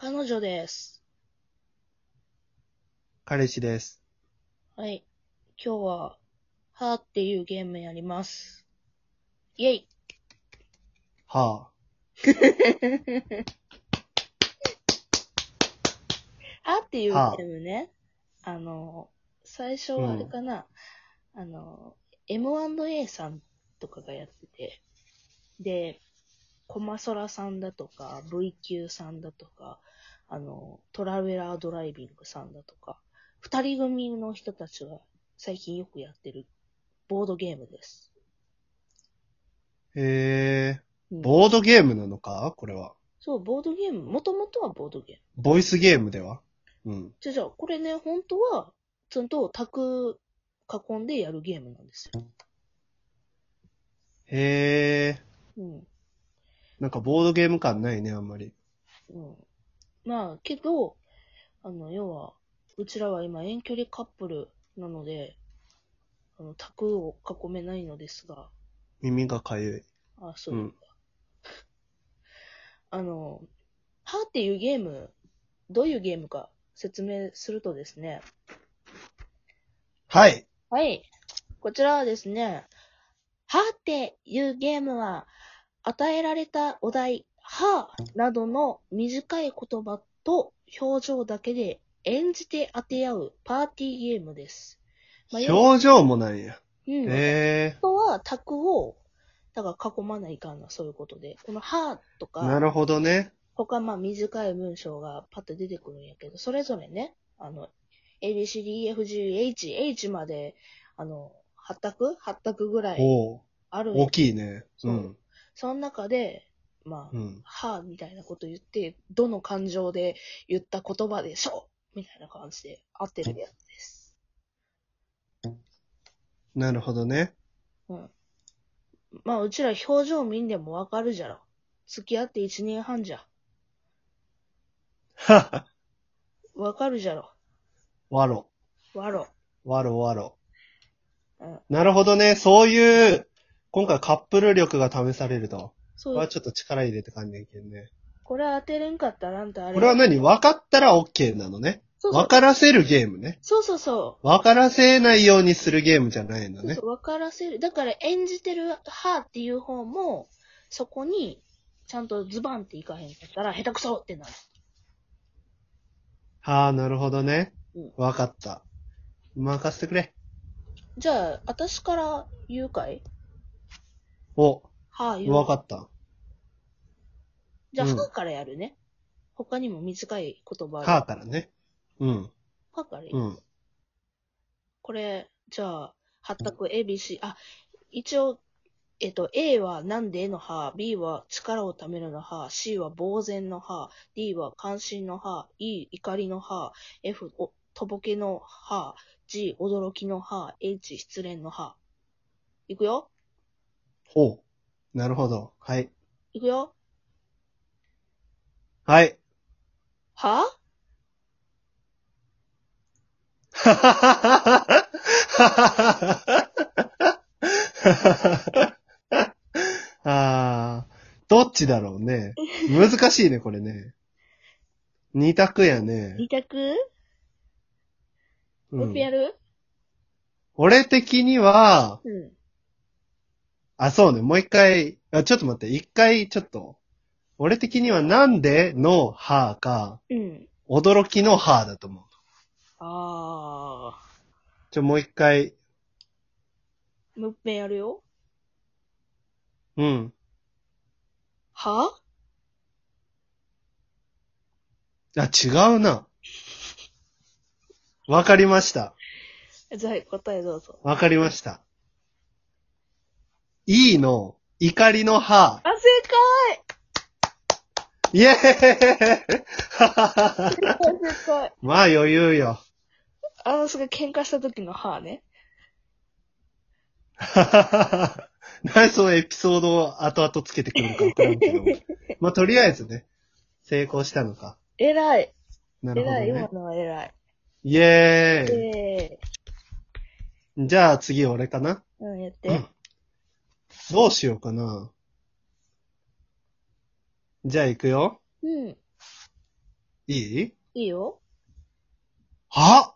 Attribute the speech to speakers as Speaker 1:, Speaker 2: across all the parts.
Speaker 1: 彼女です。
Speaker 2: 彼氏です。
Speaker 1: はい。今日は、はーっていうゲームやります。イェイ
Speaker 2: は
Speaker 1: はーっていうゲ
Speaker 2: はあ
Speaker 1: ームね。あの、最初はあれかな。あの、M&A さんとかがやってて、で、コマソラさんだとか、V 級さんだとか、あの、トラベラードライビングさんだとか、二人組の人たちが最近よくやってるボードゲームです。
Speaker 2: あ。へえ。
Speaker 1: うん
Speaker 2: ボードゲームなのか？これは。
Speaker 1: そう、ボードゲーム。もともとはボードゲーム。
Speaker 2: ボイスゲームでは？うん。
Speaker 1: じゃあじゃあ、これね、本当は、ちゃんと卓囲んでやるゲームなんですよ。
Speaker 2: へえ。
Speaker 1: うん。
Speaker 2: なんかボードゲーム感ないね、あんまり。
Speaker 1: うん。まあ、けど、あの、要は、うちらは今遠距離カップルなので、あの、卓を囲めないのですが、
Speaker 2: 耳がかゆい。
Speaker 1: あ、そういうか。あの、はーっていうゲーム、どういうゲームか説明するとですね、
Speaker 2: はい。
Speaker 1: はい。こちらはですね、はーっていうゲームは、与えられたお題、はーなどの短い言葉と表情だけで演じて当て合うパーティーゲームです。まあ
Speaker 2: 表情もないや。
Speaker 1: うん。
Speaker 2: へ
Speaker 1: あとは、卓を、だから囲まないかんな、そういうことで。このはーと
Speaker 2: え。な
Speaker 1: か、
Speaker 2: るほどね。
Speaker 1: 他まあ短い文章がパッと出てくるんやけど、それぞれね、あの、ABCDEFGH、H まで、あの、8択 ?8 択ぐらいある
Speaker 2: 大きいね。
Speaker 1: うんその中で、まあ、
Speaker 2: うん。
Speaker 1: はぁ、みたいなこと言って、どの感情で言った言葉でしょうみたいな感じで合ってるやつです。
Speaker 2: なるほどね。
Speaker 1: うん。まあ、うちら表情見んでもわかるじゃろ。付き合って1年半じゃ。
Speaker 2: はは。
Speaker 1: わかるじゃろ。
Speaker 2: わろ。
Speaker 1: わろ。
Speaker 2: わろわろ。
Speaker 1: うん。
Speaker 2: なるほどね。そういう、今回カップル力が試されると。
Speaker 1: そう
Speaker 2: これはちょっと力入れて感じけんね。
Speaker 1: これ当てれんかったらあんたあれ。
Speaker 2: これは何？分かったら OK なのね。
Speaker 1: そうそう
Speaker 2: 分からせるゲームね。
Speaker 1: そうそうそう。
Speaker 2: 分からせないようにするゲームじゃないのね
Speaker 1: そうそ。う、わからせる。だから演じてるはっていう方も、そこに、ちゃんとズバンっていかへんかったら、下手くそってなる。
Speaker 2: はあ、なるほどね
Speaker 1: うん。
Speaker 2: 分かった。任せてくれ。
Speaker 1: じゃあ、私から言うかい？
Speaker 2: お、
Speaker 1: はあ、言う。
Speaker 2: 分かった。
Speaker 1: じゃあ、
Speaker 2: うん
Speaker 1: はあからやるね。他にも短い言葉ある。
Speaker 2: はあからね。うん。
Speaker 1: はあから言う。
Speaker 2: うん。
Speaker 1: これ、じゃあ、発択 ABC、あ、一応、えっと、A はなんでのは、B は力をためるのは、C は呆然のは、D は関心のは、E 怒りのは、F おとぼけのは、G 驚きのは、H 失恋のは。いくよ
Speaker 2: ほう。なるほど。はい。
Speaker 1: いくよ
Speaker 2: はい。
Speaker 1: は？
Speaker 2: はははははああ、どっちだろうね。難しいね、これね。二択やね。
Speaker 1: 二択？
Speaker 2: うん
Speaker 1: もう一回やる？
Speaker 2: 俺的には、
Speaker 1: うん。
Speaker 2: あ、そうね、もう一回、あ、ちょっと待って、一回、ちょっと、俺的にはなんでのはか、
Speaker 1: うん。
Speaker 2: 驚きのはだと思う。
Speaker 1: あ
Speaker 2: ちょ、もう一回、
Speaker 1: ー。もう一遍やるよ
Speaker 2: うん。
Speaker 1: は
Speaker 2: あ、違うな。わかりました。
Speaker 1: じゃあ、答えどうぞ。
Speaker 2: わかりました。E の怒りの歯。
Speaker 1: あ、正
Speaker 2: イェーイ
Speaker 1: 解正解
Speaker 2: まあ余裕よ。
Speaker 1: あの、すごい喧嘩した時の歯ね。
Speaker 2: 何そのエピソードを後々つけてくるのかわからんけど。まあとりあえずね、成功したのか。
Speaker 1: 偉い。
Speaker 2: なるほど
Speaker 1: 偉い。今
Speaker 2: ね。
Speaker 1: のは偉い。
Speaker 2: イェーイ。
Speaker 1: え
Speaker 2: じゃあ次俺かな。
Speaker 1: ー、うん、やって。
Speaker 2: うんどうしようかな。じゃあ行くよ。
Speaker 1: うん。
Speaker 2: いい？
Speaker 1: いいよ。
Speaker 2: は？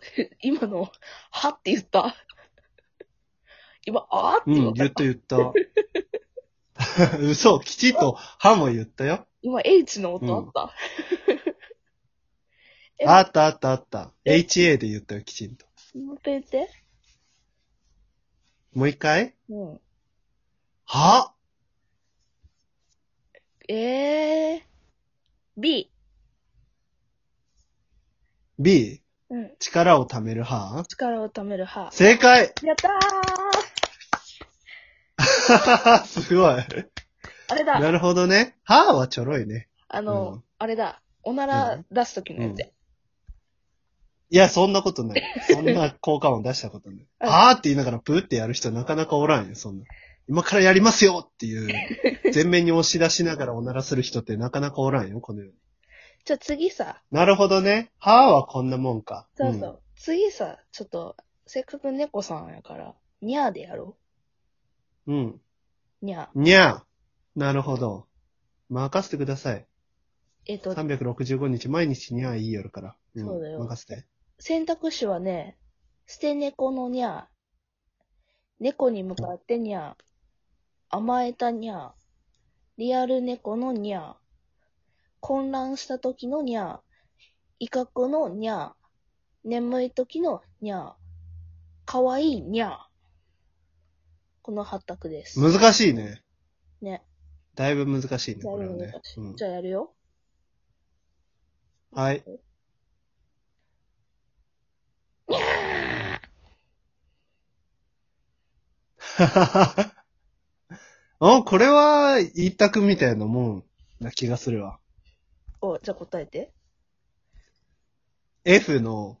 Speaker 1: 今の、は？って言った。今、あ？ーって
Speaker 2: うん、
Speaker 1: 言った。
Speaker 2: 言った言った。嘘、きちっと、はも言ったよ。
Speaker 1: 今、H の音あった。え
Speaker 2: あったあったあった。HA で言ったよ、きちんと。
Speaker 1: もう一回言って。
Speaker 2: もう一回？
Speaker 1: うん。
Speaker 2: は？
Speaker 1: えー。B。
Speaker 2: ?B?
Speaker 1: うん。
Speaker 2: 力を貯めるは
Speaker 1: 力を貯める歯。
Speaker 2: 正解
Speaker 1: やったー
Speaker 2: すごい。
Speaker 1: あれだ。
Speaker 2: なるほどね。ははちょろいね。
Speaker 1: あの、
Speaker 2: うん
Speaker 1: あれだ。おなら出すときのやつや。
Speaker 2: いや、そんなことない。そんな効果音出したことない。
Speaker 1: うん
Speaker 2: はーって言いながらプーってやる人なかなかおらんよ、そんな。今からやりますよっていう、全面に押し出しながらおならする人ってなかなかおらんよ、この世に。
Speaker 1: じゃあ次さ、
Speaker 2: なるほどね。はーはこんなもんか。
Speaker 1: そうそう。次さ、ちょっと、せっかく猫さんやから、にゃーでやろ
Speaker 2: うん。うん。
Speaker 1: う。にゃー。
Speaker 2: にゃー。なるほど。任せてください。
Speaker 1: えっ、と、
Speaker 2: 365日毎日にゃー言いよるから。ん
Speaker 1: そうだよ
Speaker 2: 任せて。
Speaker 1: 選択肢はね、捨て猫のにゃー。猫に向かってにゃー。甘えたにゃー。リアル猫のにゃー。混乱した時のにゃー。威嚇のにゃー。眠い時のにゃー。かわいいにゃー。この8択です。
Speaker 2: 難しいね。
Speaker 1: ね。
Speaker 2: だいぶ難しいね、これはね
Speaker 1: じゃあやるよ。
Speaker 2: はい。あ、これは一択みたいなもんな気がするわ。
Speaker 1: お、じゃあ答えて。
Speaker 2: F の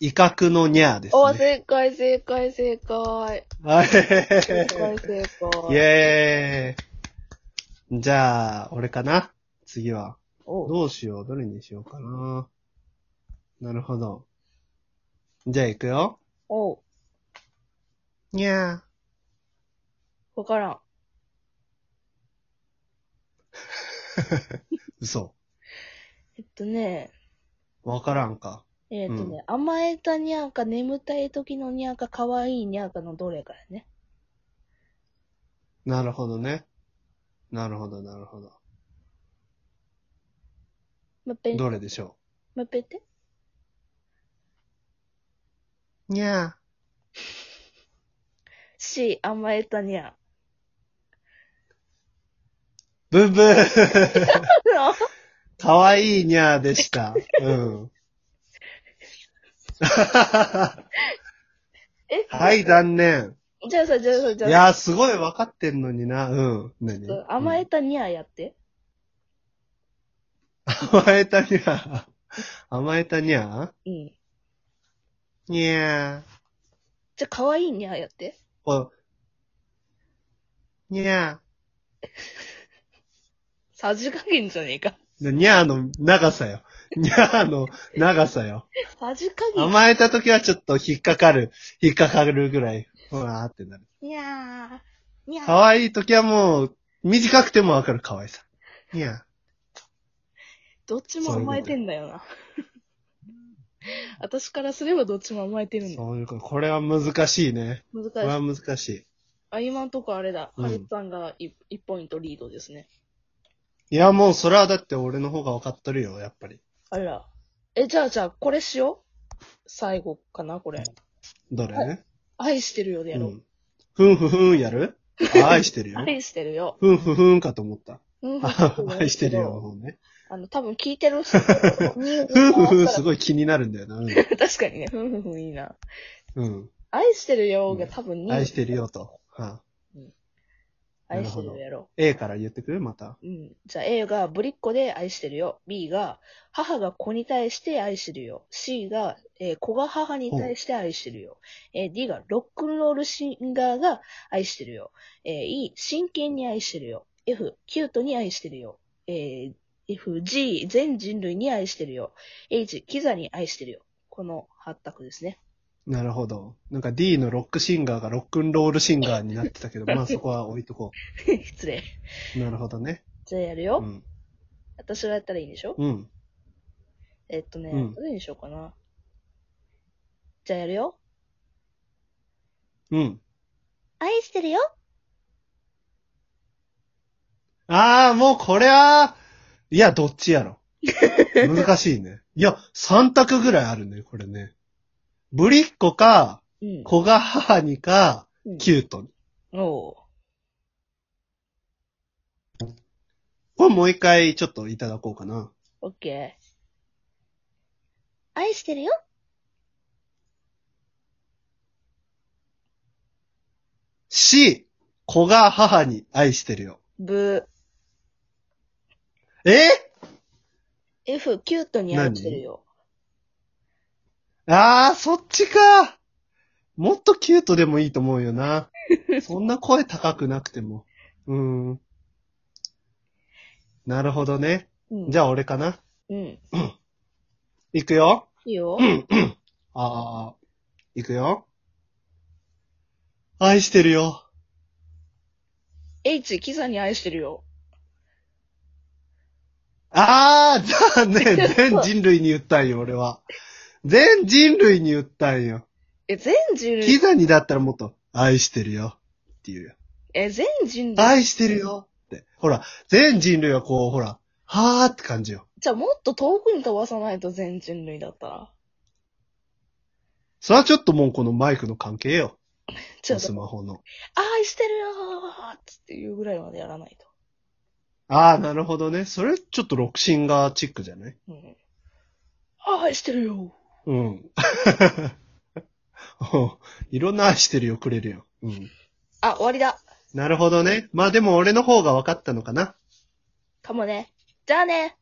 Speaker 2: 威嚇のニャーです
Speaker 1: お、
Speaker 2: ね。
Speaker 1: 正解、正解、正解。
Speaker 2: はい。
Speaker 1: 正解、正
Speaker 2: イ
Speaker 1: 解。
Speaker 2: ェーイ。じゃあ、俺かな？次は。
Speaker 1: お、
Speaker 2: どうしようどれにしようかななるほど。じゃあ行くよ。
Speaker 1: お、
Speaker 2: にゃ
Speaker 1: わからん。
Speaker 2: ー。嘘。
Speaker 1: えっとね、
Speaker 2: わからんか。
Speaker 1: えっとね、甘えたにゃーか、眠たい時のにゃーか、かわいいにゃーかのどれかやね。
Speaker 2: なるほどね。なるほど、なるほど。
Speaker 1: もう一遍、も
Speaker 2: どれでしょ
Speaker 1: う？一遍言って？
Speaker 2: うにゃ
Speaker 1: C、甘えたにゃ
Speaker 2: ー。ブンブー。
Speaker 1: ー。
Speaker 2: かわいいにゃーでした。うん。
Speaker 1: え？
Speaker 2: はい、残念。
Speaker 1: じゃあさ、じゃあさ、じゃあ
Speaker 2: いやー、すごい分かってんのにな。うん。何？
Speaker 1: さ、甘えたにゃーやって。
Speaker 2: 甘えたにゃー？甘えたにゃ
Speaker 1: うん。
Speaker 2: ーにゃー。
Speaker 1: じゃあ、かわいいにゃーやって。
Speaker 2: おにゃ
Speaker 1: さじ加減じゃねえか。
Speaker 2: ー。にゃーの長さよ。にゃーの長さよ。
Speaker 1: さじ加減。
Speaker 2: 甘えた時はちょっと引っかかる。引っかかるぐらい。ふわーってなる。
Speaker 1: にゃー。にゃー。
Speaker 2: 可愛い時はもう、短くてもわかる可愛さ。にゃ
Speaker 1: どっちも甘えてんだよな。私からすればどっちも甘えてる
Speaker 2: ー。
Speaker 1: んだ。
Speaker 2: そういうこと。これは難しいね。
Speaker 1: 難し
Speaker 2: これは
Speaker 1: い。
Speaker 2: 難しい。
Speaker 1: あ、今んとこあれだ。
Speaker 2: うん
Speaker 1: ハリさんが 1, ポイントリードですね。
Speaker 2: いや、もうそれはだって俺の方が分かっとるよ、やっぱり。
Speaker 1: あら。え、じゃあじゃあ、これしよう。最後かな、これ。
Speaker 2: どれ？ね。
Speaker 1: 愛してるよでやろう。
Speaker 2: うん。ふんふふんやる？あ愛してるよ。
Speaker 1: 愛してるよ。
Speaker 2: ふんふふんかと思った。
Speaker 1: うん
Speaker 2: あ愛してるよの方ね。
Speaker 1: あの、多分聞いてる人に
Speaker 2: ふんふふんす
Speaker 1: い。
Speaker 2: ごい気になるんだよな。
Speaker 1: 確かにね、ふんふんふんいいな。
Speaker 2: うん。
Speaker 1: 愛してるよが多分2
Speaker 2: 愛してるよと。はあ、
Speaker 1: 愛してるよやろ
Speaker 2: A から言ってくる？また。
Speaker 1: う。うん。じゃあ A がぶりっ子で愛してるよ。B が母が子に対して愛してるよ。C が、えー子が母に対して愛してるよ。えー D がロックンロールシンガーが愛してるよ。えー E、真剣に愛してるよ。F、キュートに愛してるよ。えー F、G、全人類に愛してるよ。H、キザに愛してるよ。この8択ですね。
Speaker 2: なるほど。なんか D のロックシンガーがロックンロールシンガーになってたけど、まあそこは置いとこ
Speaker 1: 失礼。
Speaker 2: う。なるほどね。
Speaker 1: じゃあやるよ。
Speaker 2: うん。
Speaker 1: 私がやったらいいんでしょ？
Speaker 2: うん。
Speaker 1: えっとね、
Speaker 2: うん
Speaker 1: どれにしようかな。じゃあやるよ。
Speaker 2: うん。
Speaker 1: 愛してるよ。
Speaker 2: ああ、もうこれは、いや、どっちやろ。難しいね。いや、3択ぐらいあるね、これね。ぶりっ子か、
Speaker 1: うん。
Speaker 2: 子が母にか、
Speaker 1: うん
Speaker 2: キュートに。
Speaker 1: おう。
Speaker 2: これもう一回ちょっといただこうかな。
Speaker 1: オッケー。愛してるよ。
Speaker 2: し、子が母に愛してるよ。
Speaker 1: ブ
Speaker 2: え？
Speaker 1: ー。F、キュートに愛してるよ。
Speaker 2: ああ、そっちか。もっとキュートでもいいと思うよな。そんな声高くなくても。うーん。なるほどね。
Speaker 1: うん。
Speaker 2: じゃあ俺かな。
Speaker 1: うん。
Speaker 2: いくよ。
Speaker 1: いいよ。
Speaker 2: ああ、いくよ。愛してるよ。
Speaker 1: H、キザに愛してるよ。
Speaker 2: ああ、残念。全人類に言ったんよ、俺は。全人類に言ったんよ。
Speaker 1: え、全人類、
Speaker 2: キザにだったらもっと、愛してるよ。って言うよ。
Speaker 1: え、全人類。
Speaker 2: 愛してるよ。って。ほら、全人類はこう、ほら、はーって感じよ。
Speaker 1: じゃあもっと遠くに飛ばさないと全人類だったら。
Speaker 2: それはちょっともうこのマイクの関係よ。ス
Speaker 1: ちょっと、
Speaker 2: マホの。
Speaker 1: 愛してるよーっつっていうぐらいまでやらないと。
Speaker 2: ああ、なるほどね。それちょっとロクシンガーチックじゃない？
Speaker 1: うん。愛してるよ
Speaker 2: うん。いろんな愛してるよくれるよ。うん。
Speaker 1: あ、終わりだ。
Speaker 2: なるほどね。まあでも俺の方が分かったのかな。
Speaker 1: かもね。じゃあね。